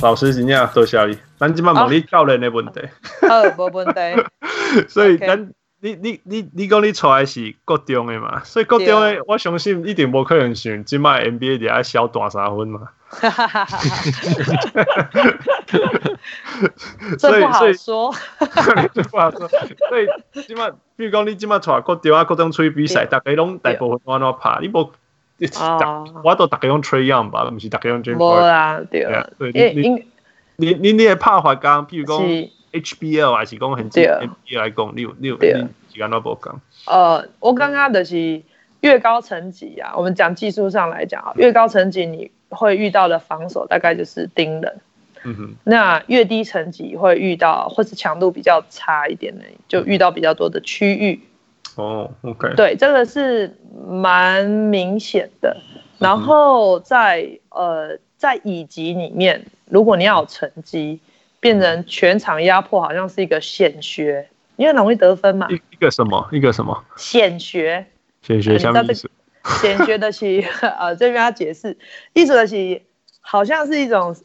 老师真正多谢你，咱即摆问你教练的问题。好，无问题。所以咱你你你你讲你出来是国中的嘛？所以国中的我相信一定无可能选即摆 NBA 底下小大三分嘛。哈哈哈！哈哈哈！这不好说。这不好说。所以即摆，比如讲你即摆出来国中啊，国中出去比赛，大家拢大部分安怎拍？你无？我都大概用 Trae Young 吧，不是大概用 James Harden。无啦，对啊。你你你你你的拍法讲，比如讲 HBL 还是讲很近 NBA 来讲，你有你有你时间都无讲。呃，我刚刚的是越高层级啊，我们讲技术上来讲啊，越高层级你会遇到的防守大概就是盯人。嗯哼。那越低层级会遇到，或是强度比较差一点的，就遇到比较多的区域。哦、oh，OK，对，这个是蛮明显的。然后在呃，在乙级里面，如果你要有成绩，变成全场压迫，好像是一个显学，因为容易得分嘛。一一个什么？一个什么？显学。显学什么意思？显学的是 呃，这边要解释，意思的是好像是一种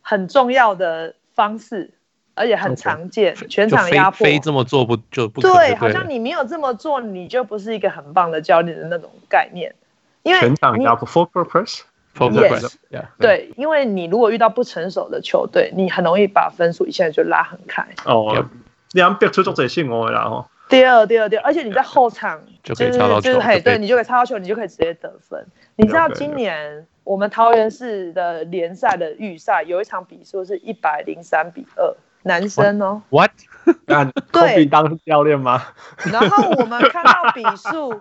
很重要的方式。而且很常见，okay. 全场压迫。非这么做不就不对，对？好像你没有这么做，你就不是一个很棒的教练的那种概念。因为全场压迫，full purpose，full purpose，对，因为你如果遇到不成熟的球队，你很容易把分数一下就拉很开。哦，你要逼出作者性哦，然后。第二，第二，第二，而且你在后场 就是就是嘿，对，你就可以插到球，你就可以直接得分。你知道今年我们桃园市的联赛的预赛有一场比数是一百零三比二。男生哦，What？那对，当教练吗？然后我们看到比数，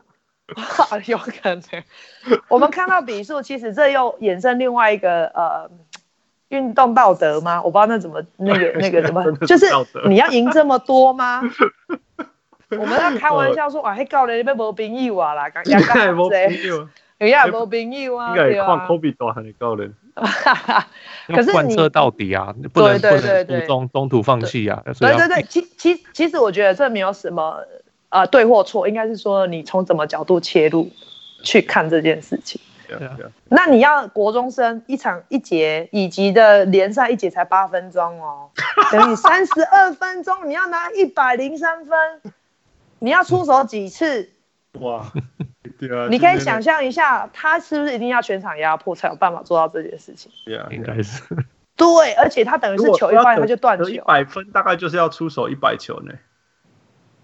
有可能。我们看到比数，其实这又衍生另外一个呃运动道德吗？我不知道那怎么那个那个怎么，就是你要赢这么多吗？我们在开玩笑说，哇，嘿，教练你被没朋友啊啦，刚刚谁？人家也没朋友啊，对啊。看科比多还是教练。可是你贯彻到底啊，不能不能中中途放弃啊。对对对，其其其实我觉得这没有什么啊、呃、对或错，应该是说你从什么角度切入去看这件事情。那你要国中生一场一节以及的联赛一节才八分钟哦，等于三十二分钟，你要拿一百零三分，你要出手几次？哇！你可以想象一下，他是不是一定要全场压迫才有办法做到这件事情？对啊，应该是。对，而且他等于是球一发他就断球。一百分大概就是要出手一百球呢。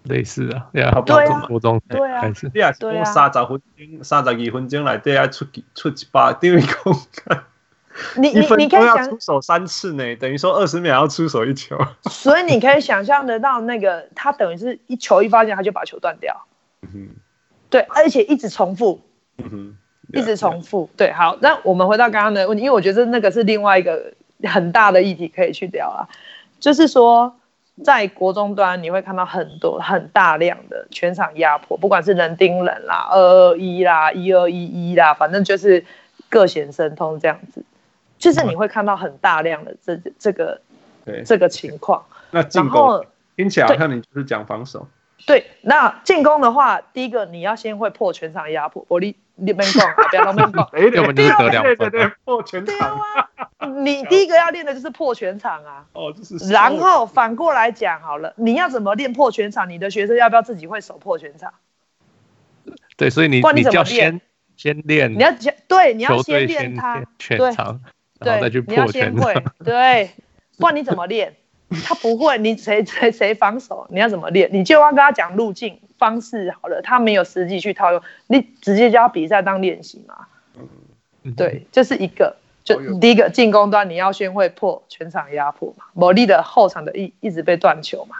类似啊，对啊，对啊，国中对啊，你也是讲三十分钟、三十二分钟内底要出出一百，等于讲你你 你可以想出手三次呢，等于说二十秒要出手一球。所以你可以想象得到，那个他等于是一球一发现他就把球断掉。嗯对，而且一直重复，嗯哼，一直重复。对，好，那我们回到刚刚的问题，因为我觉得那个是另外一个很大的议题可以去聊啊，就是说在国中端你会看到很多很大量的全场压迫，不管是人盯人啦、二二一啦、一二一一啦，反正就是各显神通这样子，就是你会看到很大量的这这个这个情况。那进攻听起来好像你就是讲防守。对，那进攻的话，第一个你要先会破全场压迫，我你你们讲，不要乱讲。哎，对对对对，破全场。你第一个要练的就是破全场啊。哦，就是。然后反过来讲好了，你要怎么练破全场？你的学生要不要自己会守破全场？对，所以你你要先先练，你要先对，你要先练他全场，然后再去破全场。对，不然你怎么练？他不会，你谁谁谁防守，你要怎么练？你就要跟他讲路径方式好了。他没有实际去套用，你直接叫他比赛当练习嘛。对，这、就是一个，就第一个进攻端你要先会破全场压迫嘛，某力的后场的一一直被断球嘛。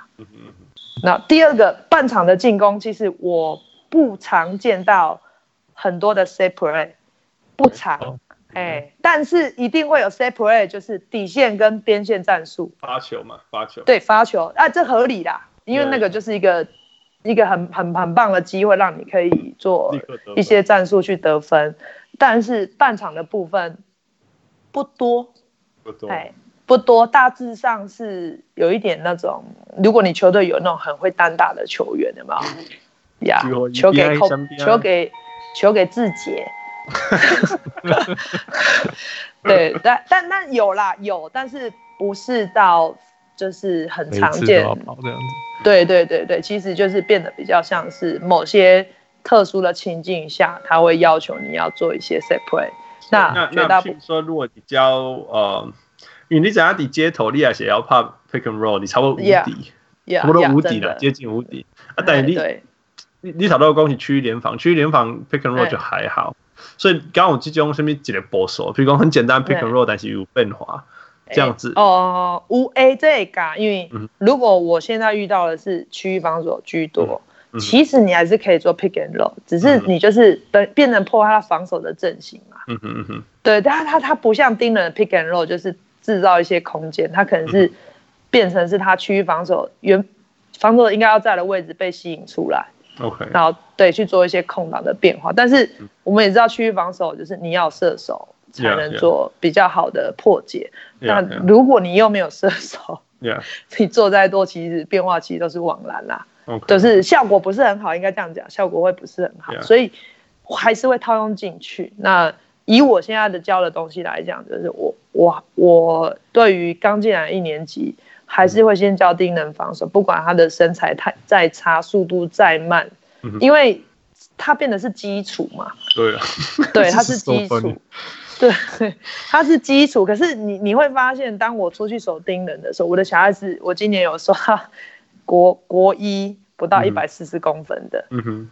那第二个半场的进攻，其实我不常见到很多的 set play，不常。哎、欸，但是一定会有 set play，就是底线跟边线战术。发球嘛，发球。对，发球啊，这合理啦，因为那个就是一个一个很很很棒的机会，让你可以做一些战术去得分。但是半场的部分不多，不多，哎，不多，大致上是有一点那种，如果你球队有那种很会单打的球员，有没有？呀、yeah，球给后，球给球给志杰。对，但但但有啦，有，但是不是到就是很常见。这样子对对对对，其实就是变得比较像是某些特殊的情境下，他会要求你要做一些 play。那那那，譬如说，如果你教呃，因为你讲在街头，你也是要怕 pick and roll，你差不多无敌，yeah, 差不多无敌了，yeah, 接近无敌。啊，但你你你找到的东西区域联防，区域联防 pick and roll 就还好。所以刚刚我这种什么几个波手，比如讲很简单 pick and roll，但是有变化。这样子哦，五 A 这个，因为如果我现在遇到的是区域防守居多，嗯嗯、其实你还是可以做 pick and roll，只是你就是变变成破坏他防守的阵型嘛。嗯嗯哼对，但是他他不像盯人 pick and roll，就是制造一些空间，他可能是变成是他区域防守原防守应该要在的位置被吸引出来。OK，然后对去做一些空档的变化，但是我们也知道区域防守就是你要射手。才能做比较好的破解。那 Yeah. 如果你又没有射手，Yeah. 你做再多，其实变化其实都是枉然啦。Okay. 就是效果不是很好，应该这样讲，效果会不是很好。所以我还是会套用进去。那以我现在的教的东西来讲，就是我我我对于刚进来一年级，还是会先教丁人防守，不管他的身材太再差，速度再慢，因为他变得是基础嘛。对啊，对，他是基础。对，他是基础。可是你你会发现，当我出去守盯人的时候，我的小孩子，我今年有说他国 国一不到一百四十公分的，嗯哼。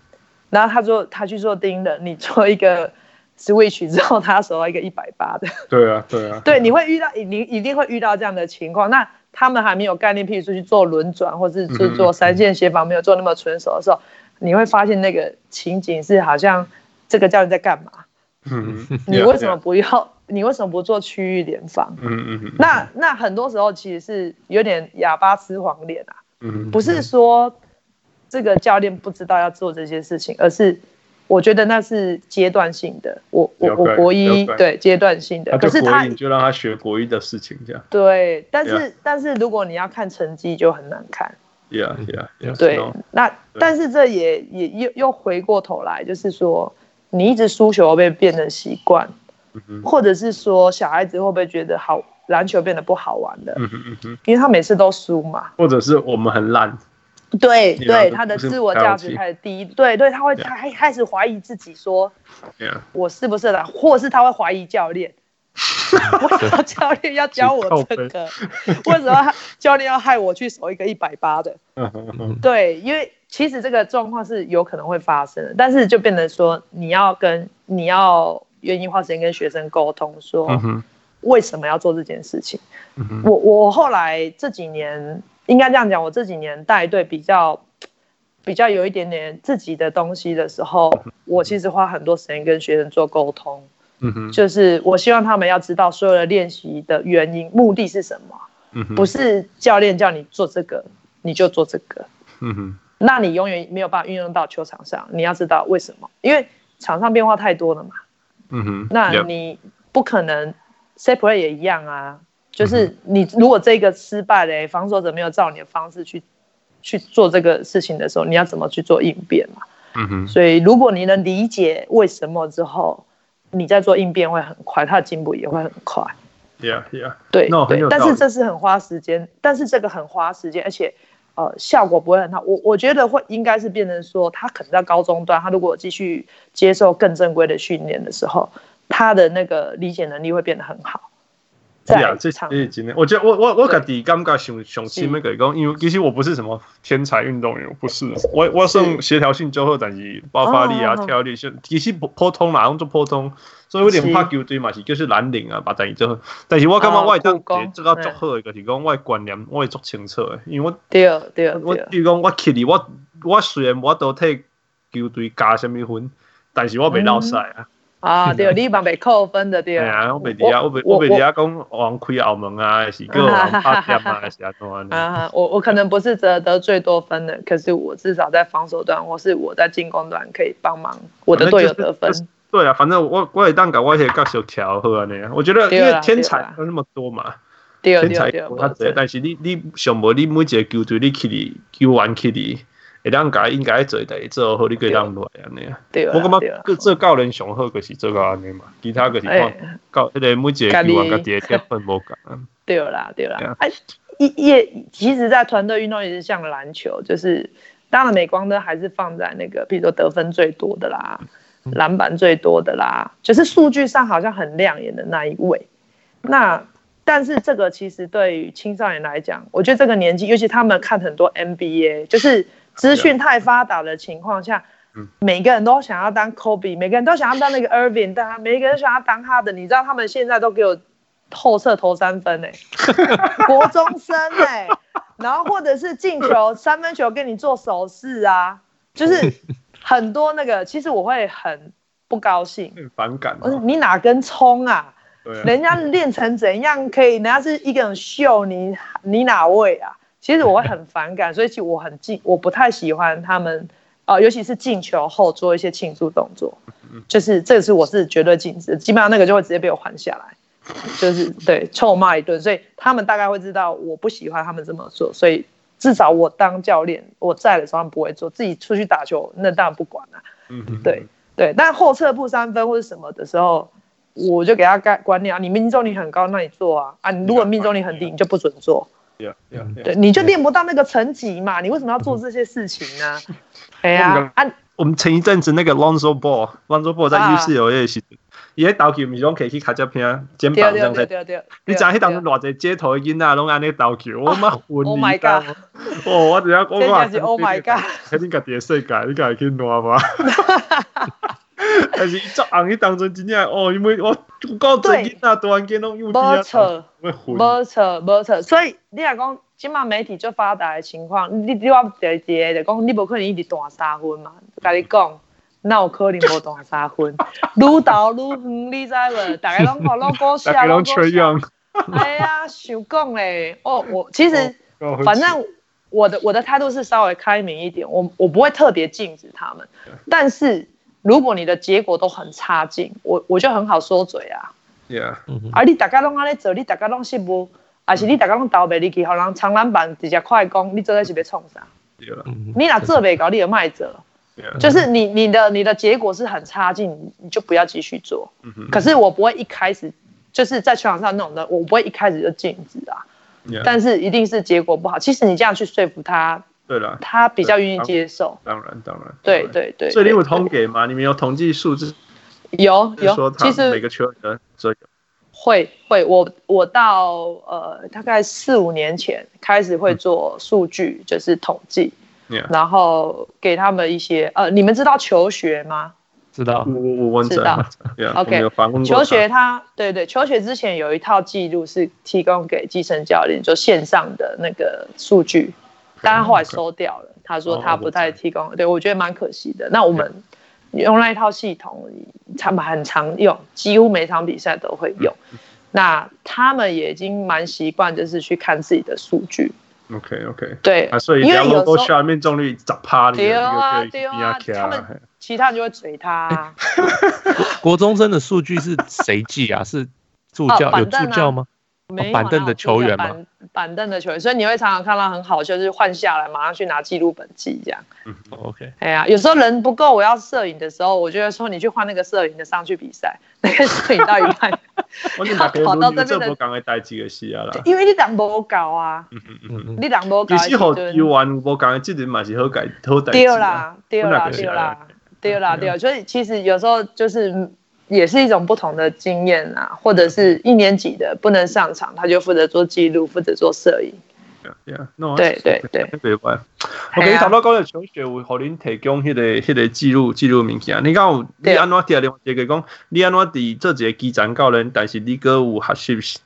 然后他说他去做盯人，你做一个 switch 之后，他守到一个一百八的。对啊，对啊。对，你会遇到，你一定会遇到这样的情况。那他们还没有概念，譬如说去做轮转，或是去做三线协防，没有做那么纯熟的时候，你会发现那个情景是好像这个教练在干嘛？嗯，你为什么不要？你为什么不做区域联防？嗯嗯那那很多时候其实是有点哑巴吃黄连啊。嗯，不是说这个教练不知道要做这些事情，而是我觉得那是阶段性的。我我我国一对阶段性的，可是他就让他学国一的事情这样。对，但是但是如果你要看成绩就很难看。Yeah yeah。对，那但是这也也又又回过头来，就是说。你一直输球会不会变成习惯？或者是说小孩子会不会觉得好篮球变得不好玩了？因为他每次都输嘛。或者是我们很烂。对对，他的自我价值开始低。对对，他会他还开始怀疑自己，说，我是不是的？或是他会怀疑教练，为什么教练要教我这个？为什么教练要害我去守一个一百八的？对，因为。其实这个状况是有可能会发生的，但是就变成说你要跟你要愿意花时间跟学生沟通，说为什么要做这件事情。嗯、我我后来这几年应该这样讲，我这几年带队比较比较有一点点自己的东西的时候，我其实花很多时间跟学生做沟通。嗯、哼就是我希望他们要知道所有的练习的原因、目的是什么。嗯、哼不是教练叫你做这个你就做这个。嗯哼那你永远没有办法运用到球场上。你要知道为什么？因为场上变化太多了嘛。嗯哼。那你不可能 set play 也一样啊。就是你如果这个失败嘞，防守者没有照你的方式去去做这个事情的时候，你要怎么去做应变嘛？嗯哼。所以如果你能理解为什么之后，你在做应变会很快，他的进步也会很快。Yeah, yeah。对对，但是这是很花时间，但是这个很花时间，而且。呃，效果不会很好。我我觉得会应该是变成说，他可能在高中段，他如果继续接受更正规的训练的时候，他的那个理解能力会变得很好。对啊，这这是真的。我觉得我我我自己感觉上上心那个讲，因为其实我不是什么天才运动员，我不是。我我算协调性较好，但是爆发力啊、跳跃性其实普普通啦，就普通。所以有点怕球队嘛，是就是蓝领啊，把等于最后，但是我感觉我会当这个足好一个，是讲我观念我会足清楚的，因为我对对我比如讲我去你我我虽然我都替球队加什么分，但是我未闹赛啊。啊，对，你嘛被扣分的对。啊，我被底下我被我被底下讲往开澳门啊，是个 王八点啊，是啊，啊，我我可能不是得得最多分的，可是我至少在防守端或是我在进攻端可以帮忙我的队友得分。对啊，反正我我也当搞我也搞小调好啊那样，我觉得因为天才有那么多嘛，天才他这，但是你你想无你每一个球队你去你球员去你，会当家应该做代做好，你可以当落来安尼啊。对啊。我感觉做教练上好，就是做到安尼嘛。其他个是讲教，迄个每一个球员家己的分无共啊。对啦，对啦。哎，一也其实，在团队运动也是像篮球，就是当然镁光灯还是放在那个，比如说得分最多的啦，篮板最多的啦，就是数据上好像很亮眼的那一位。那但是这个其实对于青少年来讲，我觉得这个年纪，尤其他们看很多 NBA，就是资讯太发达的情况下，每个人都想要当 Kobe，每个人都想要当那个 Irving，但每个人想要当他的。你知道他们现在都给我后撤投三分哎、欸，国中生哎、欸，然后或者是进球三分球跟你做手势啊，就是很多那个，其实我会很不高兴，很反感。你哪根葱啊？人家练成怎样可以？人家是一个人秀你，你哪位啊？其实我会很反感，所以其实我很禁，我不太喜欢他们，呃，尤其是进球后做一些庆祝动作，就是这个是我是绝对禁止，基本上那个就会直接被我还下来，就是对臭骂一顿。所以他们大概会知道我不喜欢他们这么做，所以至少我当教练我在的时候他们不会做，自己出去打球那当然不管了，嗯，对对，但后撤步三分或者什么的时候。我就给他概观念啊，你命中率很高，那你做啊啊！你如果命中率很低，你就不准做。Yeah, yeah, yeah, 对，你就练不到那个层级嘛，你为什么要做这些事情呢？哎呀啊！我们前一阵子那个 Lonzo Ball，Lonzo Ball 在 UCLA 时，伊喺投球唔是讲可以去卡只片肩膀上在，你知影迄当中偌济街头的囡仔拢安尼投球，我妈昏 Oh my god！哦，我只要讲话是 Oh my god！喺你家己嘅世界，你家己去乱吗？但是做红迄当中真正哦，因为我够最近啊，突然间拢有冇错，冇错，冇错。所以你若讲，今麦媒体最发达的情况，你你我第一个就讲，你无可能一直断三分嘛。甲你讲，那有可能无断三分？愈投愈远，你知无？大家拢看拢高笑，拢高笑。哎呀，想讲嘞，哦，我其实反正我的我的态度是稍微开明一点，我我不会特别禁止他们，但是。如果你的结果都很差劲，我我就很好说嘴啊。Yeah. 啊，你大家拢安尼做，你大家拢失误，还是你大家拢倒背你去，互人长篮板直接快攻，你做的是要创啥？Yeah. 你若做袂到，你就卖做。就是你你的你的结果是很差劲，你就不要继续做。Mm-hmm. 可是我不会一开始就是在球场上那种的，我不会一开始就禁止啊。但是一定是结果不好。其实你这样去说服他。对了，他比较愿意接受。当然，当然，对对对。所以你有统计吗？你们有统计数字？有有，其实每个球员所以会会，我我到呃大概四五年前开始会做数据，就是统计，然后给他们一些呃，你们知道求学吗？知道，我我我知道。OK，求学他对对，求学之前有一套记录是提供给基层教练，就线上的那个数据。但他后来收掉了，他说他不再提供，对，我觉得蛮可惜的。那我们用那一套系统，他们很常用，几乎每场比赛都会用。那他们也已经蛮习惯，就是去看自己的数据。OK OK，对啊，所以因为有时候命中率十趴，对啊对啊，他们其他人就会嘴他。国中生的数据是谁记啊？是助教有助教吗？板凳的球员嘛，板凳的球员，所以你会常常看到很好，就是换下来马上去拿记录本记这样。嗯，OK。哎呀，有时候人不够，我要摄影的时候，我就会说你去换那个摄影的上去比赛，那个摄影到一半，他跑到这边的。赶快带几个戏啊啦。因为你人无够啊。嗯嗯嗯。你人无够。其实好游玩无讲，这点嘛是好改好带。对啦，对啦，对啦，对啦，对啦。所以其实有时候就是。也是一种不同的经验啊，或者是一年级的不能上场，他就负责做记录，负责做摄影。对对对，别怪。我给 你谈到高的球学，我和您提供迄个迄个记录记录物件。你讲你安怎听另外一个讲，你安怎伫做一个基层教练，但是你哥有学习。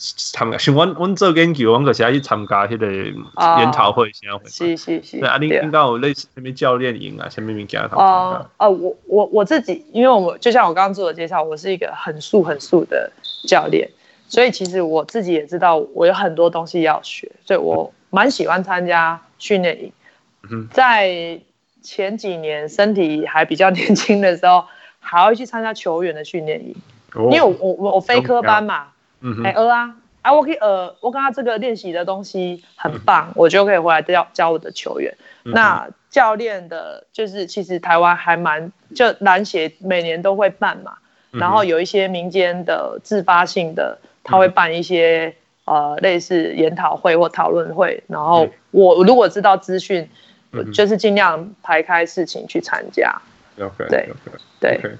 参加像阮阮做研究，阮就是爱去参加迄个研讨会，啥会？是是是。对啊，你应该有类似什么教练营啊，什么物件？哦哦，我我我自己，因为我就像我刚刚自我介绍，我是一个很素很素的教练，所以其实我自己也知道，我有很多东西要学，所以我蛮喜欢参加训练营。嗯。在前几年身体还比较 年轻的时候，还会去参加球员的训练营，因为我我我非科班嘛。嗯，哎，呃啊，啊，我可以呃，我刚刚这个练习的东西很棒，嗯、我就可以回来教教我的球员。嗯、那教练的，就是其实台湾还蛮，就篮协每年都会办嘛，嗯、然后有一些民间的自发性的，他会办一些、嗯、呃类似研讨会或讨论会，然后我如果知道资讯，嗯、就是尽量排开事情去参加。OK，对对。Okay.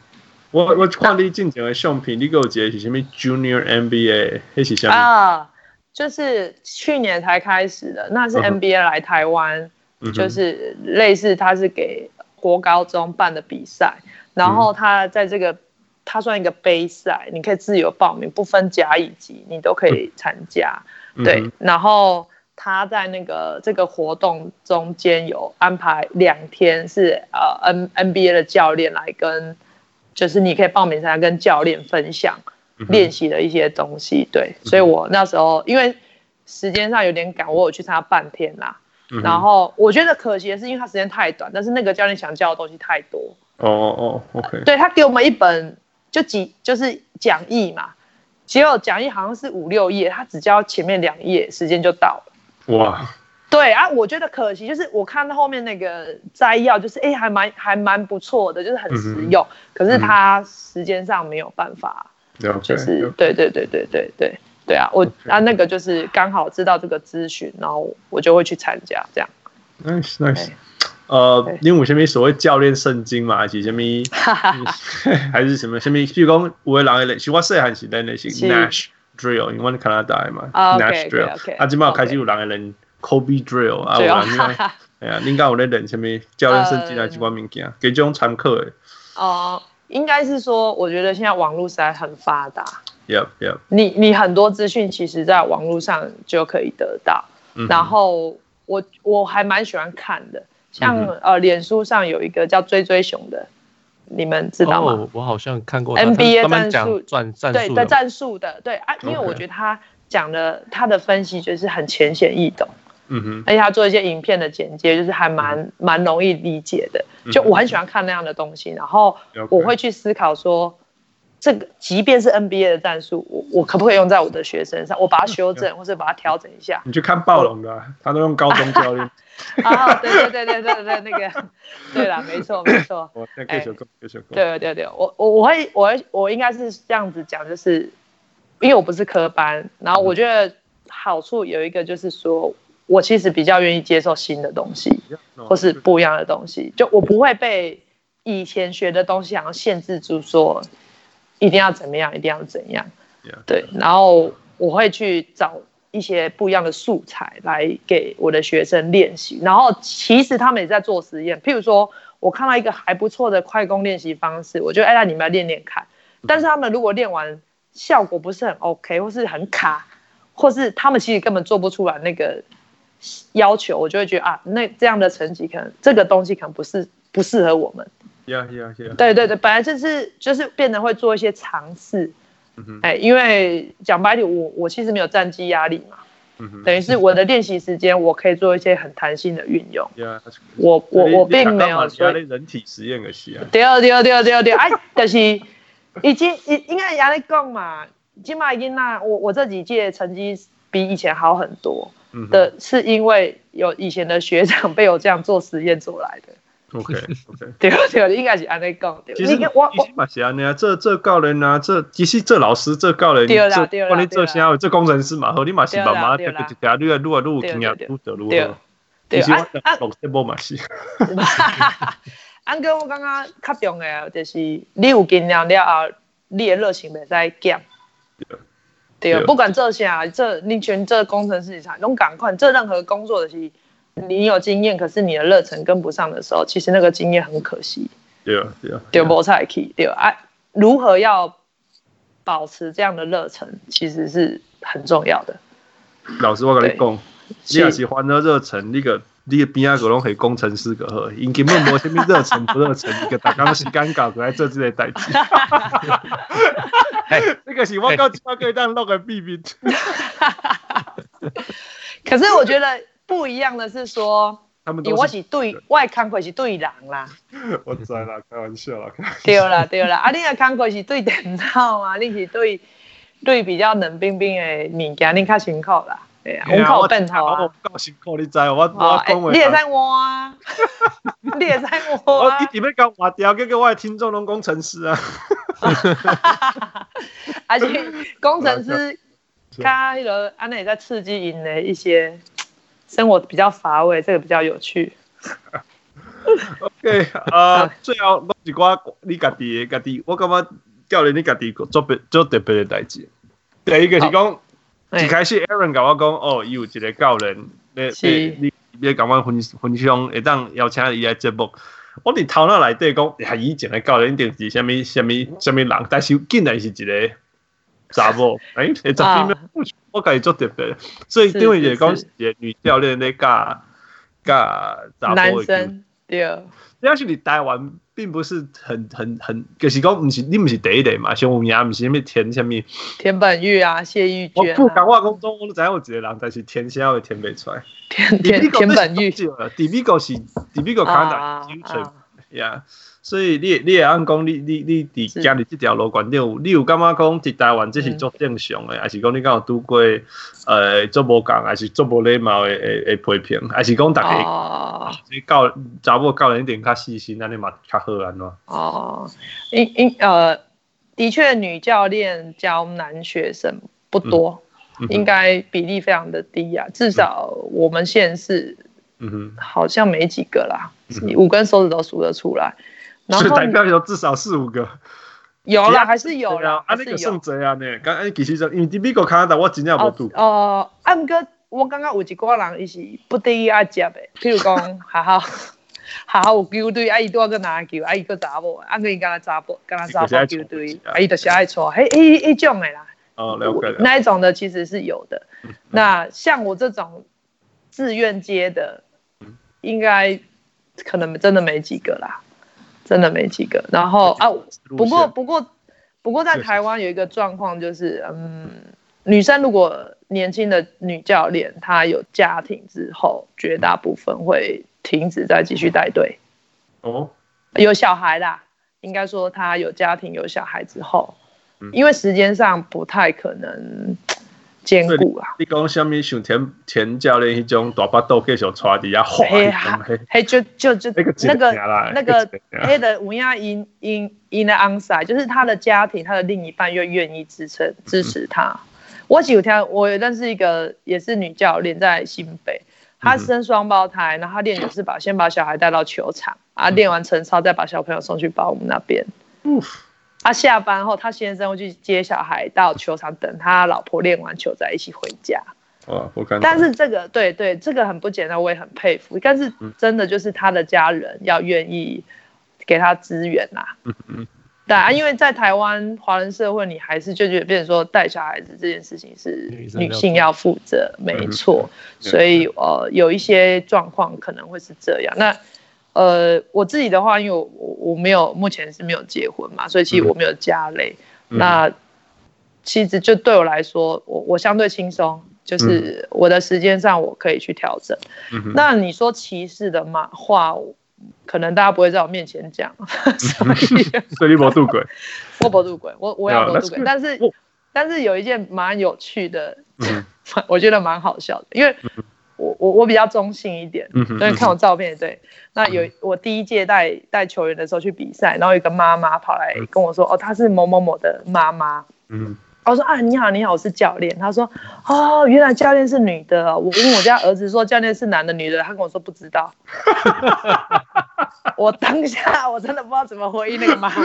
我我看你进前的相片，你给我解是什么 Junior NBA，那是什么啊？就是去年才开始的，那是 NBA 来台湾，嗯、就是类似他是给国高中办的比赛，嗯、然后他在这个他算一个杯赛，你可以自由报名，不分甲乙级，你都可以参加。嗯、对，然后他在那个这个活动中间有安排两天是呃 N NBA 的教练来跟。就是你可以报名参加，跟教练分享练习的一些东西。对，所以我那时候因为时间上有点赶，我有去参加半天啦。然后我觉得可惜的是，因为他时间太短，但是那个教练想教的东西太多。哦哦，OK。对，他给我们一本就几就是讲义嘛，结果讲义好像是五六页，他只教前面两页，时间就到了。哇。对啊，我觉得可惜，就是我看到后面那个摘要，就是哎，还蛮还蛮不错的，就是很实用。嗯、可是它时间上没有办法，嗯、就是对对对对对对对啊，我啊那个就是刚好知道这个资讯，然后我就会去参加这样。Nice nice，呃，你有什么所谓教练圣经嘛？还是什么？还是什么什么？譬如讲，有的人的类型，我细汉时阵的是 Nash Drill，因为加拿大嘛，Nash Drill，啊，今麦开始有人的人。Kobe drill 啊，我另外，哎呀，应该有在练什么教练升级来几款物件，给这种参考的。哦，应该是说，我觉得现在网络实在很发达。Yep, yep。你你很多资讯其实在网络上就可以得到。嗯、然后我我还蛮喜欢看的，像、呃，脸书上有一个叫追追熊的，你们知道吗？哦、我好像看过 NBA 战术，战术对的战术的，对啊，因为我觉得他讲的他的分析就是很浅显易懂。嗯哼，而且他做一些影片的剪接，就是还蛮蛮容易理解的。就我很喜欢看那样的东西，然后我会去思考说，这个即便是 NBA 的战术，我我可不可以用在我的学生上？我把它修正，或者把它调整一下。你去看暴龙的，他都用高中教练。啊，对对对对对对，那个，对了，没错没错。我再继续继续对对对，我我我会我会我应该是这样子讲，就是因为我不是科班，然后我觉得好处有一个就是说。我其实比较愿意接受新的东西，或是不一样的东西。就我不会被以前学的东西好像限制住，说一定要怎么样，一定要怎样。对，然后我会去找一些不一样的素材来给我的学生练习。然后其实他们也在做实验，譬如说我看到一个还不错的快攻练习方式，我就哎，让你们来练练看。但是他们如果练完效果不是很 OK，或是很卡，或是他们其实根本做不出来那个。要求我就会觉得啊，那这样的成绩可能这个东西可能不是不适合我们。Yeah, yeah, yeah. 对对对，本来就是就是变得会做一些尝试。嗯哼。哎，因为讲白点，我我其实没有战绩压力嘛。嗯哼。等于是我的练习时间，我可以做一些很弹性的运用。Yeah, 我我我并没有说。人体实验的戏啊。对对对对对，哎，就是已经应应该也在讲嘛，起码已经那我我这几届成绩比以前好很多。的是因为有以前的学长被我这样做实验做来的。OK OK，对对，应该是安尼讲。其实我我嘛是安尼啊，这这教人啊，这其实这老师这教人，这帮你做啥？这工程师嘛，好你嘛是慢慢一个一个愈来愈啊愈经验，愈做愈好。对啊啊，老师无嘛是。安哥，我刚刚较重要就是你有经验了后，你的热情袂使减。对，不管做啥，这你全这工程师啥，拢赶快，这任何工作的是，你有经验，可是你的热忱跟不上的时候，其实那个经验很可惜。对啊，对啊，对，无才去，对啊，如何要保持这样的热忱，其实是很重要的。老师，我跟你讲，你要是欢了热忱，那个。你边啊个拢系工程师个呵，因根本无啥物热忱不热忱，一个大家是尴尬过来做这个代志。哎，这个是我到这个当录个秘密。可是我觉得不一样的是说，他们我是对外看过是对人啦。我知啦，开玩笑啦。对啦对啦，啊，你的看过是对电脑啊，你是对对比较冷冰冰的物件，你较辛苦啦。对啊，我靠笨头啊！我够辛苦，你知我我讲话。你也在我啊？你也在挖？我你们讲挖掉，给给我的听众拢 工程师 啊。而且工程师，他那个安内在刺激你的一些 生活比较乏味，这个比较有趣。OK，呃，最后拢是我你家己的家己，我感觉教练你家己做别做特别的代志。第一个是讲。一开始 Aaron 跟我讲，哦，伊有一个教练，你你你你跟我分分享，会当邀请伊来节目。我伫头脑内底讲，系以前的教练一定是虾米虾米虾米人，但是竟然是一个查某，哎、欸，会查边我感觉做特别，所以因为就是讲一个女教练咧教教查某的。对。你要是你台湾。并不是很很很，就是讲不是你不是第一代嘛，像我们也不是什么田什么田本玉啊、谢玉娟、啊。我不讲话工中，我都知有一个人，但是田先会填不出来。田田田本玉，第二个是第二个看到精髓呀。所以你你也按讲，你你你伫家里这条路观点，你有感觉讲伫台湾这是做正常诶，还是讲你刚好拄过呃做无讲，还是做无礼貌诶诶批评，还是讲大家你教查某教人一点较细心，那你嘛较好安怎？哦，因因呃，的确女教练教男学生不多，嗯、应该比例非常的低啊，至少我们县市，嗯。哼，好像没几个啦，嗯、五根手指头数得出来。所以代表有至少四五个，有啦，还是有啦。啊，那个算侪啊呢？刚刚其实说，因为在美国、加拿大，我真正无读。哦，啊，毋过我感觉有一个人伊是不得已爱接的，譬如讲，好好好好有球队，阿姨都要去拿球，啊，伊个查某，啊，伊干那查甫，干那查甫球队，啊，伊就是爱错，嘿，迄迄种的啦。哦，了解了。那一种的其实是有的。那像我这种自愿接的，应该可能真的没几个啦。真的没几个，然后啊，不过不过不过在台湾有一个状况就是，嗯，女生如果年轻的女教练她有家庭之后，绝大部分会停止再继续带队。哦，有小孩啦，应该说她有家庭有小孩之后，因为时间上不太可能。兼顾啊！你讲什么？像田田教练那种大巴肚继续带底下滑，嘿，就就就那个那个那个黑的乌鸦因因因的昂塞，就是他的家庭，他的另一半又愿意支撑支持他。我有天我认识一个也是女教练，在新北，她生双胞胎，然后她练的是把先把小孩带到球场啊，练完晨操再把小朋友送去保姆那边。他下班后，他先生会去接小孩到球场，等他老婆练完球再一起回家。哦，我看。但是这个，对对，这个很不简单，我也很佩服。但是真的就是他的家人要愿意给他资源呐。嗯嗯。对啊，因为在台湾华人社会，你还是就觉得，变成说带小孩子这件事情是女性要负责，没错。所以呃，有一些状况可能会是这样。那。呃，我自己的话，因为我我没有目前是没有结婚嘛，所以其实我没有家累。嗯、那其实就对我来说，我我相对轻松，就是我的时间上我可以去调整。嗯、那你说歧视的嘛话，可能大家不会在我面前讲，所以 所以你没渡 鬼，我没渡鬼，我我要没渡鬼，但是但是有一件蛮有趣的，嗯、我觉得蛮好笑的，因为。我我我比较中性一点，所以看我照片对。那有我第一届带带球员的时候去比赛，然后有一个妈妈跑来跟我说：“哦，她是某某某的妈妈。”嗯，我说：“啊，你好，你好，我是教练。”她说：“哦，原来教练是女的。”我问我家儿子说：“教练是男的女的？”他跟我说不知道。我当下我真的不知道怎么回应那个妈妈。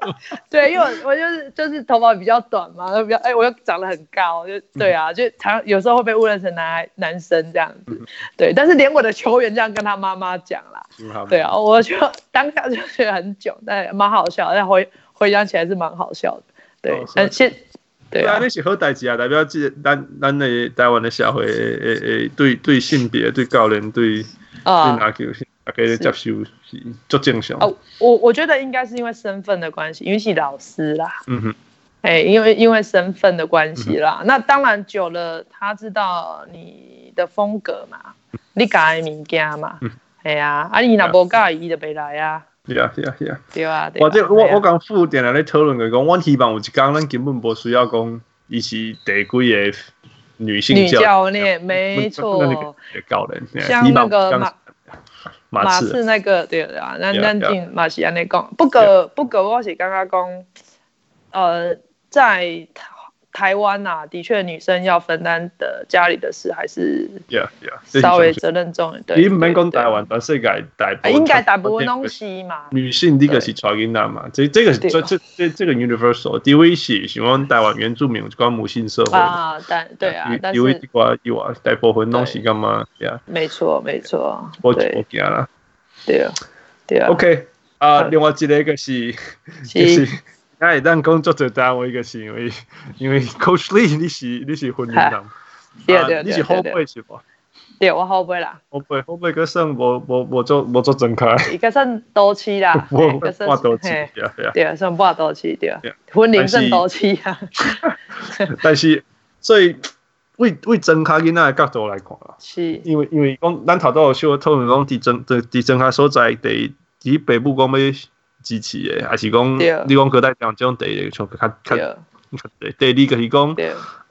对，因为我我就是就是头发比较短嘛，比较哎，我又长得很高，就对啊，就常有时候会被误认成男孩男生这样子。对，但是连我的球员这样跟他妈妈讲啦，对啊，我就当下就觉得很囧，但蛮好笑，但回回想起来是蛮好笑的。对，但现对啊，那是好代志啊，代表这咱咱的台湾的社会诶诶，对对性别、对教练、对啊，对篮球。可以接受是做正常哦，我我觉得应该是因为身份的关系，因为是老师啦。嗯哼，哎，因为因为身份的关系啦。那当然久了，他知道你的风格嘛，你改物件嘛。哎呀，啊你若无介意就别来啊。是啊，是啊，对啊，对啊。或者我我刚副点来咧讨论个讲，我希望有一天咱根本不需要讲，伊是第几个女性教练，没错。教练，像那个马马刺。那个对啊，咱咱进马是安尼讲，不过不过我是刚刚讲，呃，在。台湾呐、啊，的确，女生要分担的家里的事还是稍微责任重一点。你唔免讲台湾，全世界大部分应该大部分东西嘛。女性第一个是传给男嘛，这这个这这这这个 universal。第二是喜欢台湾原住民，就讲母性社会啊，但对啊，但是因为这块以外大部分东西干嘛呀？没错没错，我我惊啦。对啊对啊。OK 啊，另外一个个是就是。哎，当工作最单位一个是因为，因为 Coach Lee 你是你是婚姻人，对对对，你是后辈是吧？对，我后辈啦。后辈后辈个算无无无做无做真开。伊个算多期啦，一个算多期，对啊对啊，算半多期对啊。婚姻算多期啊。但是，所以为为真开囡仔的角度来看啦，是，因为因为讲咱头都有小讨论讲，伫真伫伫真开所在地，伫北部讲要。支持诶，还是讲你讲隔代讲这种第一个从较较对，第二个是讲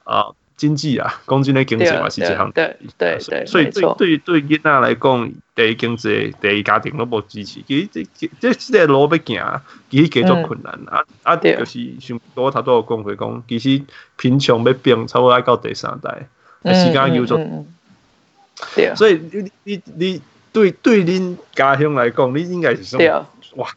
啊经济啊，讲真的经济嘛是这项，对对对，所以对对对囡仔来讲，第一经济，第一家庭都无支持，其实这这这个路要行，其实继续困难啊啊，就是像我头都有讲过讲，其实贫穷要变，差不多要到第三代，时间有做，所以你你你对对恁家乡来讲，你应该是说哇。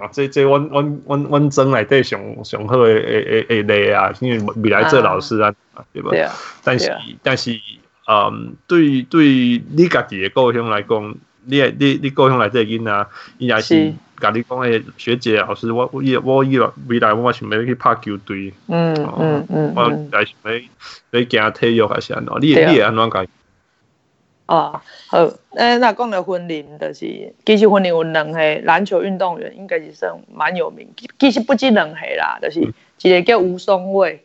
啊，这这阮阮阮阮庄内底上上好诶诶诶诶类啊，因为未来做老师啊，啊对吧？对啊。但是但是，嗯，对对你家己诶故乡来讲，你你你故乡内底囡仔，伊也是甲你讲诶学姐老师，我我以我以为未来我想要去拍球队，嗯嗯嗯，我来想要要行体育还是安怎？你你会安怎讲？哦，好，诶，那讲到婚龄，就是其实婚龄有两个篮球运动员，应该是算蛮有名。其实不止两个啦，就是一个叫吴松蔚，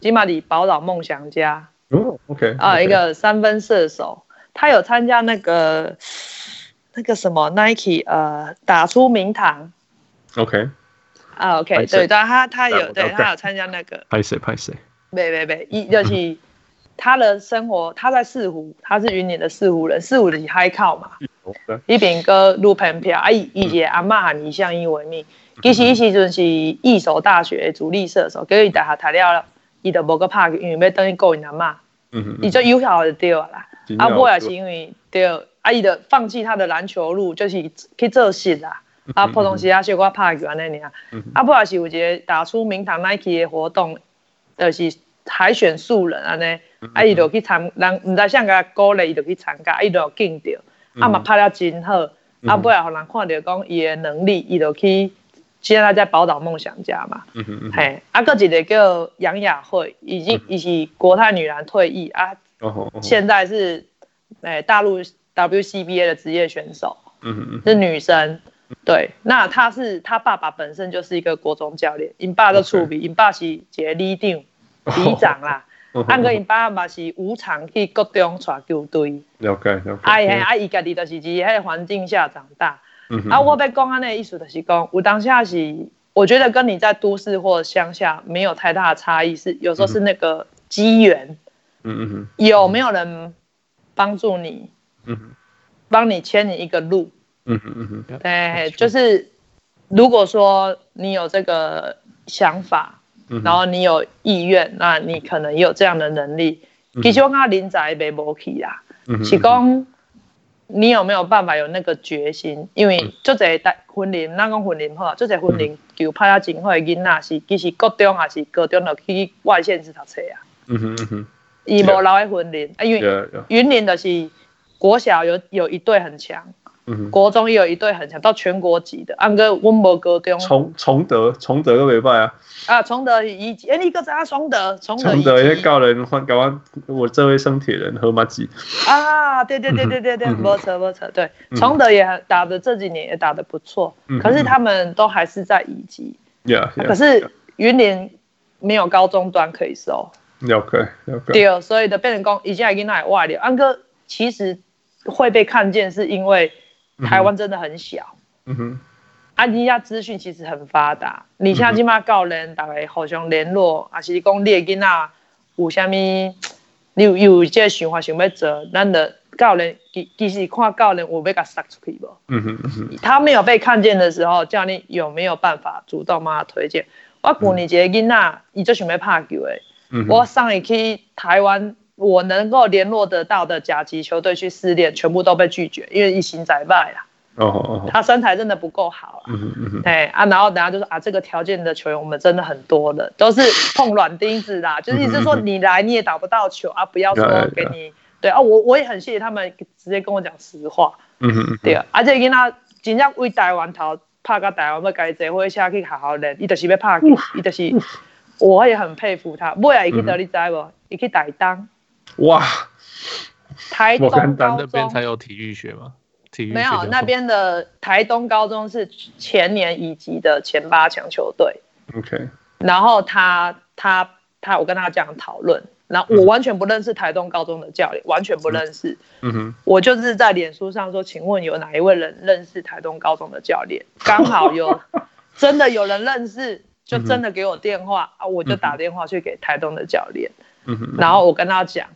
起码你宝岛梦想家。哦，OK。啊，一个三分射手，他有参加那个那个什么 Nike，呃，打出名堂。OK。啊，OK，对，但他他有，对他有参加那个。拍谁？拍谁？没没没，一就是。他的生活，他在四湖，他是云林的四湖人，四湖的是海口嘛。一边个路 penn 票，啊，伊伊个阿嬷喊以相依为命。其实伊时阵是一所大学主力射手，结果大学读了，伊就无个拍，因为要等于顾因阿嬷。嗯伊就有效就对啦。啊，我也是因为对，啊，伊就放弃他的篮球路，就是去做事啦。啊，普通时啊，小可拍球安尼尔。啊，不也是有一个打出名堂 Nike 的活动，就是海选素人安尼。啊！伊就去参，人毋知啥个鼓励，伊就去参加，伊就竞着，啊嘛拍了真好，啊尾来互人看着讲伊的能力，伊就去现在在宝岛梦想家嘛，嘿，啊，搁一个叫杨雅慧，已经伊是国泰女篮退役啊，现在是诶大陆 WCBA 的职业选手，是女生，对，那她是她爸爸本身就是一个国中教练，因爸都出名，因爸是一个里长，里长啦。按个因爸嘛是无偿去各中带球队，了解了解。哎嘿，啊伊家己就是伫迄个环境下长大。嗯、啊，我被讲安尼意思就是讲，我当下是，我觉得跟你在都市或乡下没有太大的差异，是有时候是那个机缘。嗯嗯哼。有没有人帮助你？嗯哼。帮你牵你一个路。嗯哼嗯哼。对，就是如果说你有这个想法。然后你有意愿，那你可能也有这样的能力。其实我讲人才没无去啦，是讲你有没有办法有那个决心？因为做这代婚龄，那讲婚龄好，做这婚龄就拍下真好的囡仔是，其实高中还是高中就去外县市读册啊。嗯哼嗯哼，伊无留喺婚龄，因为云林的是国小有有一对很强。国中也有一队很强，到全国级的。安哥温博高中，崇崇德，崇德个未败啊。啊，崇德一级，哎，你个啥崇德？崇德，崇德也教人换，搞完我这位生铁人和马吉。啊，对对对对对对，没错没错，对，崇德也打的这几年也打的不错，可是他们都还是在乙级。可是云林没有高中端可以收。OK OK。对，所以的变成功已经已经来外了。安哥其实会被看见，是因为。台湾真的很小，嗯哼，啊，你家资讯其实很发达，你现在起码教人大概互相联络，啊是讲你的囡仔有啥物，你有有这个想法想要做，咱的教人其其实看教人有要甲杀出去不？嗯哼嗯哼。他没有被看见的时候，教练有没有办法主动帮他推荐？我旧年一个囡仔，伊就想要拍球诶，嗯、我上一去台湾，我能够联络得到的甲级球队去试练，全部都被拒绝，因为一心在外啊。哦哦，他身材真的不够好啊。嗯嗯嗯。哎啊，然后等下就说啊，这个条件的球员我们真的很多的，都是碰软钉子啦，就是意思说你来你也打不到球啊，不要说给你。对啊，我我也很谢谢他们直接跟我讲实话。嗯嗯对啊，而且跟他尽量为台湾头拍个台湾要该做伙下去好好练，伊就是要拍球，伊就是我也很佩服他。未来伊去哪里在不？伊去台东。哇。台东高中那边才有体育学吗？体育没有，那边的台东高中是前年乙级的前八强球队。OK。然后他他他，我跟他这样讨论，然后我完全不认识台东高中的教练，完全不认识。嗯哼。我就是在脸书上说，请问有哪一位人认识台东高中的教练？刚好有，真的有人认识，就真的给我电话啊，我就打电话去给台东的教练。嗯哼。然后我跟他讲，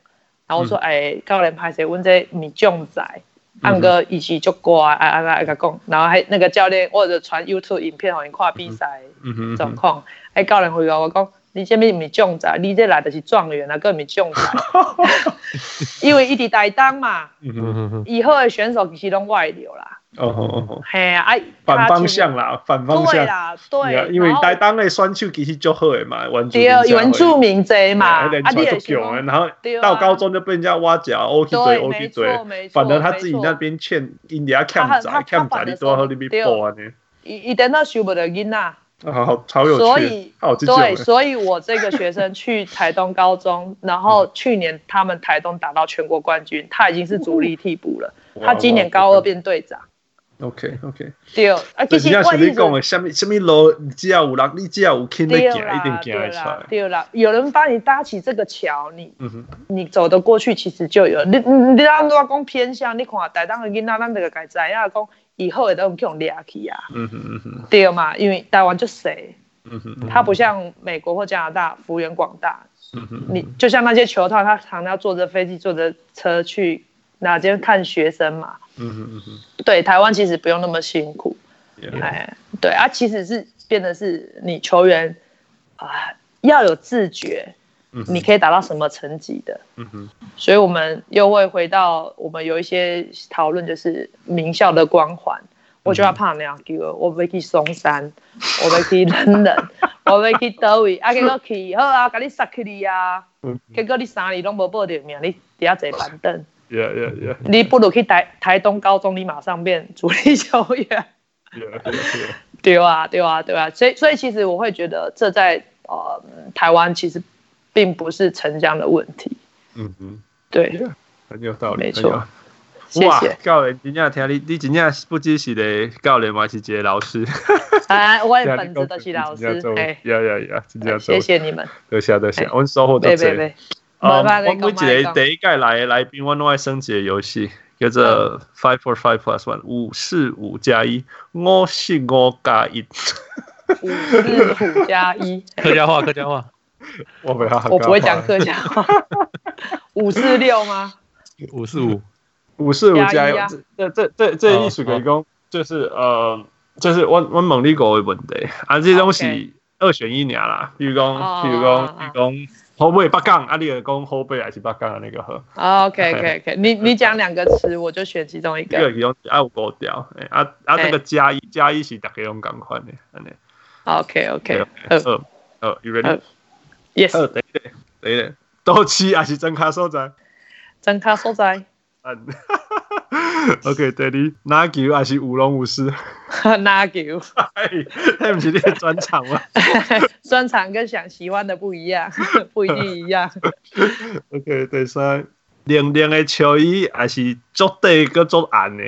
然后我说，哎，教练拍谁？问这米仲仔。按哥一起就乖，啊啊啊个讲，然后还那个教练或者传 YouTube 影片，互因看比赛状况，哎教练回答我讲，你这边咪种仔，你这来的是状元啊，个咪种仔，因为一直台东嘛，以后的选手其实拢外流啦。哦哦哦，嘿啊，反方向啦，反方向。对啦，对，因为台东的选手其实足好的嘛，原住民多嘛，啊，你也强，然后到高中就被人家挖角，欧去追，欧去追，反正他自己那边欠印第安欠债，欠债，你都要和你比搏啊呢。一一点都收不得囡呐。好好，超有趣。所以，对，所以我这个学生去台东高中，然后去年他们台东打到全国冠军，他已经是主力替补了，他今年高二变队长。OK OK，对，啊，其实我你讲的什么什么路，你只要有人，你只要有肯定行，一定行得出来。对了，有人帮你搭起这个桥，你，你走得过去，其实就有。你你你当我讲偏向，你看台东的囡仔，咱这个该知影讲，以后也都用这种练起啊。嗯哼嗯哼，对嘛，因为台湾就谁，嗯哼，它不像美国或加拿大幅员广大。嗯哼，你就像那些球探，他常常要坐着飞机、坐着车去哪间看学生嘛。嗯哼嗯哼，对，台湾其实不用那么辛苦，哎对啊，其实是变得是你球员啊要有自觉，你可以达到什么成绩的，嗯哼，所以我们又会回到我们有一些讨论，就是名校的光环，我就要怕那样给我，我要去松山，我要去冷冷，我要去德位，啊，结果去好啊，给你杀去你啊，结果你三年拢无报到名，你底下坐板凳。Yeah, yeah, yeah. 你不如去台台东高中，你马上变主力球员。Yeah, yeah, yeah. 对啊，对啊，对啊。所以，所以其实我会觉得，这在呃台湾其实并不是城乡的问题。嗯哼，对很有道理，没错。哇，教练，真正听你，你真正不只是个教练，还是一个老师。哎，我的本子都是老师。哎，呀呀呀，真正谢谢你们。多谢多谢，我们收获都多。我每一个第一届来的来宾，我都爱升级的游戏，叫做 Five for Five Plus One，五四五加一，我是我加一，五四五加一，客家话，客家话，我不要，我不会讲客家话，五四六吗？五四五，五四五加一，这这这这意思可以讲，就是呃，就是我我问你个问题，啊，这东西二选一年啦，比如讲，比如讲，比如讲。后背八杠，阿里尔公后背还是八杠的那个河。OK OK OK，你你讲两个词，我就选其中一个。一个用爱五勾掉，啊啊那个加一加一是大家用共款的，安尼。OK OK，二二，You 等一下，等一下，多七还是真卡所在？真卡所在。嗯。OK，对你拿球还是舞龙舞狮？拿球。那不是你的专场吗？专场跟想喜欢的不一样，不一定一样。OK，第三，零零的球衣还是足短个足暗的？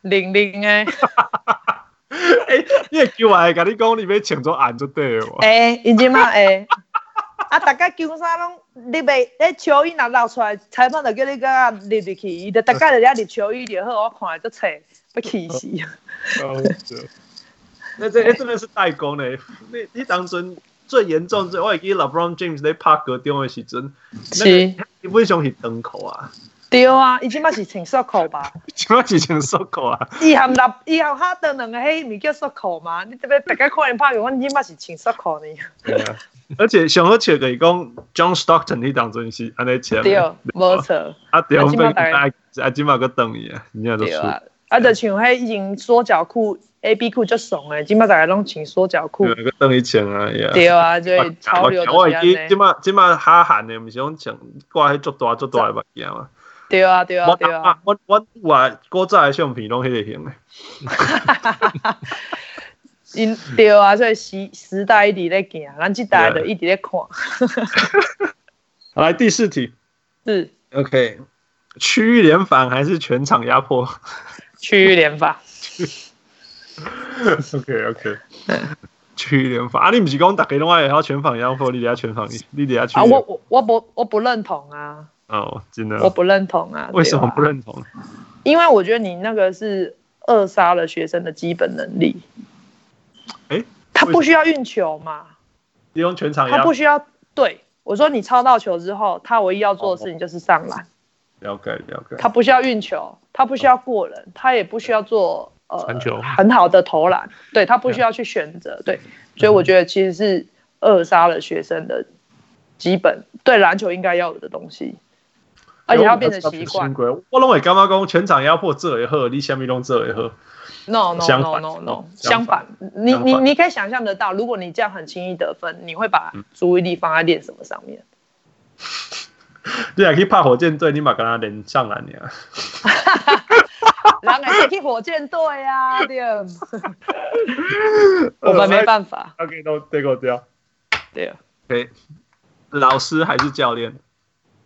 零零的。哎，你个球还跟你讲，你要穿做暗足短的喎。哎，已经嘛哎。啊！大家球衫拢入袂，那球衣若漏出来，裁判就叫你甲入入去，伊就大家就遐入球衣就好，我看都切，要气死。那这真的是代工嘞。那你当阵最严重最，我会记得 LeBron James 在拍高中的时阵，是基本上是长裤啊。对啊，伊即摆是穿束裤吧？即摆是穿束裤啊？伊含立伊含哈登两个迄咪叫束裤嘛？你特别大家看人拍，我即马是穿束裤呢。对啊，而且上好笑的是讲 John Stockton 迄当阵是安尼穿。对，无错。啊，对，我们 大啊，即马个等伊啊，你啊都啊，啊，就像迄以前缩脚裤。A B 裤就爽诶，即摆大家拢穿缩脚裤。个等伊穿啊，对啊，就潮流我记即摆即摆哈韩诶，毋是讲穿挂迄足大足大诶物件嘛。对啊，对啊，对啊。我我我话古早的相片拢迄个型诶。因对啊，所以时时代一直咧行，咱即代就一直咧看。好，来第四题。是。OK，区域联防还是全场压迫？区域联防。OK OK，区域联防啊，你不是讲大家拢爱好全防压迫，你得要全防，你得要全。啊，我我我不我不认同啊。哦，真的。我不认同啊。为什么不认同？因为我觉得你那个是扼杀了学生的基本能力。哎、欸，他不需要运球嘛？你用全场。他不需要。对，我说你抄到球之后，他唯一要做的事情就是上篮。了解了解。他不需要运球，他不需要过人，他也不需要做。传球、呃、很好的投篮，对他不需要去选择，对，所以我觉得其实是扼杀了学生的基本对篮球应该要有的东西，而且要变成习惯。我认为刚刚讲全场压迫这一喝，你下面弄这一喝，no no no no no，相反，你你你可以想象得到，如果你这样很轻易得分，你会把注意力放在练什么上面？对啊，可以怕火箭队，你把跟他连上篮呀。然后去火箭队啊，对，我们没办法。OK，都对过掉。对啊。OK，老师还是教练？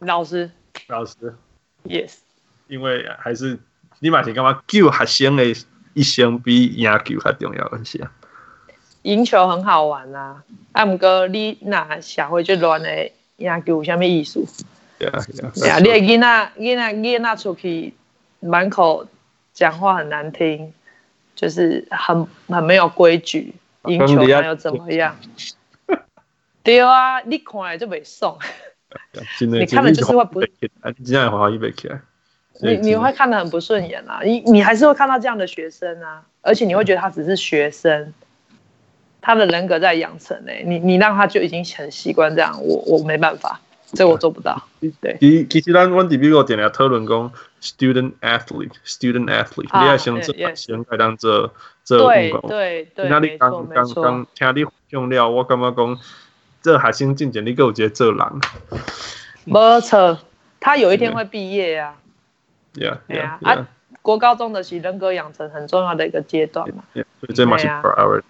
老师。老师。Yes。因为还是你嘛是干嘛？救学生的一生比赢球还重要一些。赢球很好玩啊，啊，不过你那社会就乱的赢球有什么意思？对啊，对啊，你囡仔囡仔囡仔出去满口。讲话很难听，就是很很没有规矩，赢球还要怎么样？对啊，你看来就没送，你看了就是会不，你你会看得很不顺眼啊！你你还是会看到这样的学生啊，而且你会觉得他只是学生，他的人格在养成诶、欸，你你让他就已经很习惯这样，我我没办法。这我做不到。对，其其实咱阮伫美国定来讨论讲，student athlete，student athlete，你要先做先该当做做。对对对，那你刚刚刚听你用了，我感觉讲，这海星进前你给我直接做人。没错，他有一天会毕业啊。Yeah yeah 啊，国高中的是人格养成很重要的一个阶段嘛。Yeah，所以这嘛是 priority。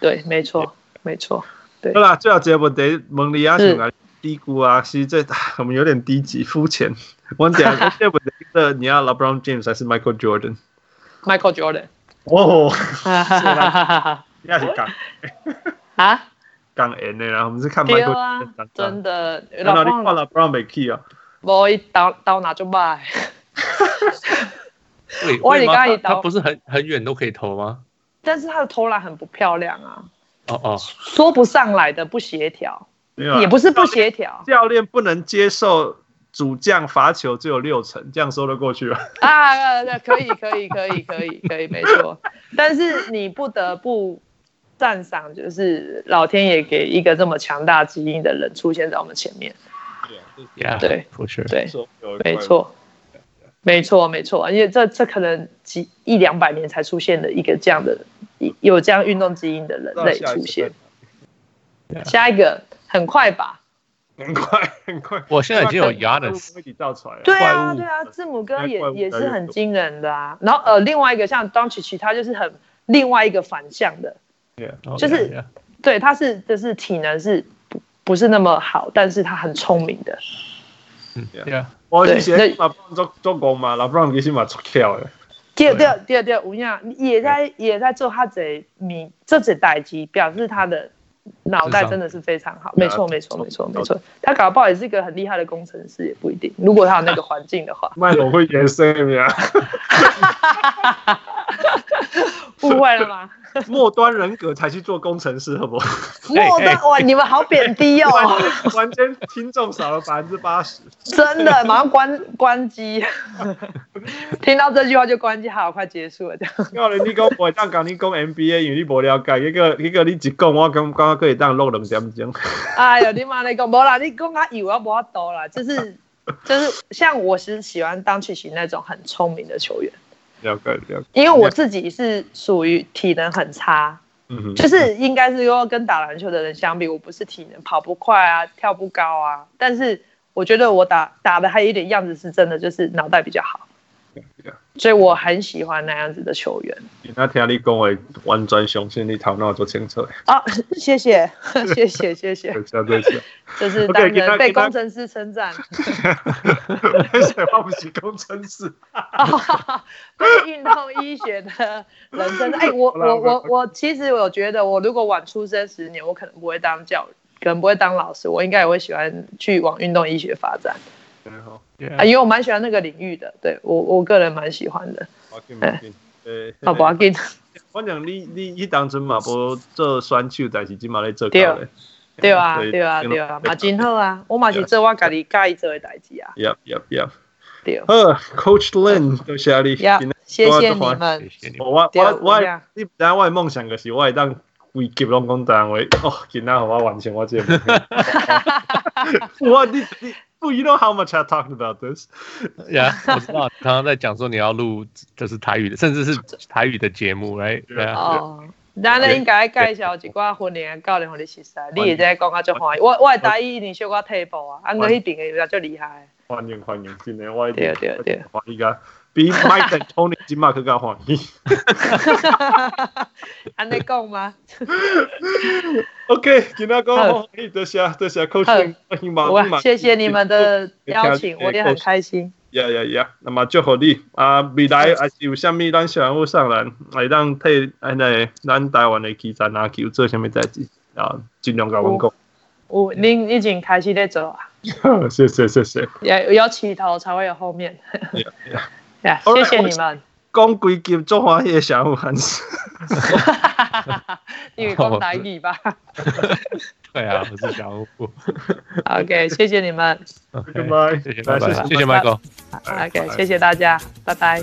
对，没错，没错。对。好啦，最后一个问题问你啊，先低估啊，其实这我们有点低级、肤浅。我讲，我这不是你要 LeBron James 还是 Michael Jordan？Michael Jordan。哦，哈哈哈哈哈！你是讲啊？讲 N 的啦，我们是看 Michael。啊，真的。那你看 LeBron 没去啊？我一刀刀拿就卖。我你刚一刀，他不是很很远都可以投吗？但是他的投篮很不漂亮啊。哦哦。说不上来的不协调。也不是不协调，教练不能接受主将罚球只有六成，这样说得过去吗？啊，对，可以，可以，可以，可以，可以，没错。但是你不得不赞赏，就是老天爷给一个这么强大基因的人出现在我们前面。Yeah, 对，不是，对，没错，没错，没错，因为这这可能几一两百年才出现的一个这样的有这样运动基因的人类出现。下一个。很快吧，很快很快。我现在已经有 Giannis 对啊对啊，字母哥也也是很惊人的啊。然后呃，另外一个像 Doncic 他就是很另外一个反向的，yeah, 就是 yeah, yeah. 对，他是就是体能是不不是那么好，但是他很聪明的。嗯，对啊。我以前嘛做做工嘛，老布朗其实嘛出跳的。第二第二第二第二，吴亚也在也在做他这米这这代机，表示他的。脑袋真的是非常好，没错没错没错没错，他搞不好也是一个很厉害的工程师，也不一定。如果他有那个环境的话，麦总会延伸呀。误会了吗？末端人格才去做工程师，好不好？末端哇，你们好贬低哦！完全听众少了百分之八十，真的，马上关关机。听到这句话就关机，好，快结束了这样。要你讲我当讲你讲 MBA，因为你不了解，一个一个你一讲，我刚刚可以当录两点钟。哎呦，你妈你讲无啦，你讲他以为我无法多啦，就是就是像我是喜欢当曲奇那种很聪明的球员。了解了解，因为我自己是属于体能很差，嗯哼，就是应该是说跟打篮球的人相比，我不是体能跑不快啊，跳不高啊，但是我觉得我打打的还有一点样子是真的，就是脑袋比较好。所以我很喜欢那样子的球员。那听你讲话，完全相信你头脑做清楚。啊，谢谢，谢谢，谢谢。谢谢。这是当人被工程师称赞。为什么不是工程师？被运动医学的人称赞。哎，我我我我，其实我觉得，我如果晚出生十年，我可能不会当教，可能不会当老师，我应该也会喜欢去往运动医学发展。好。啊，因为我蛮喜欢那个领域的，对我我个人蛮喜欢的。好，不要紧。反正你你你当初嘛，无做选手，但是今嘛在做。对对啊，对啊，对啊，嘛真好啊！我嘛是做我家己介意做的代志啊。Yep, yep, yep。对。呃，Coach Lin，多谢你。谢谢你们。我我我，你等下我的梦想就是我会当规级拢讲单位哦，今仔让我完成我这个。我你你。不，you know how much I talked about this？呀，我知道，刚刚在讲说你要录就是台语的，甚至是台语的节目，right？对啊。哦，咱咧应该介绍一寡婚礼教练，互你识识。你现在讲啊，足欢喜。我我台语一定小可退步啊，安哥迄边的就厉害。欢迎欢迎，真诶我一定。对对对。欢迎啊！比 Mike 和 Tony 今麦更加欢喜。安尼讲吗？OK，今天讲好，多谢多谢 Coach，欢迎马马。谢谢你们的邀请，我也很开心。呀呀呀，那么祝福你啊，未来还是有啥物咱小人物上来，来当替安尼咱台湾的球员拿球做啥物代志啊，尽量甲阮讲。我您已经开始在做啊。谢 谢谢谢。有有起头才会有后面。Yeah, 谢谢你们。讲规集做欢喜的小人物还是？因为讲台语吧。对啊，我是小虎。OK，谢谢你们。拜拜，谢谢拜拜，谢谢 Michael。OK，谢谢大家，拜拜。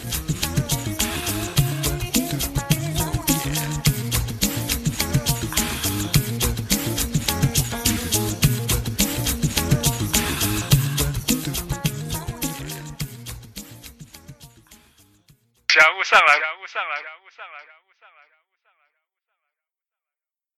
感悟上来，小人物上来，小人物上来，小人物上来。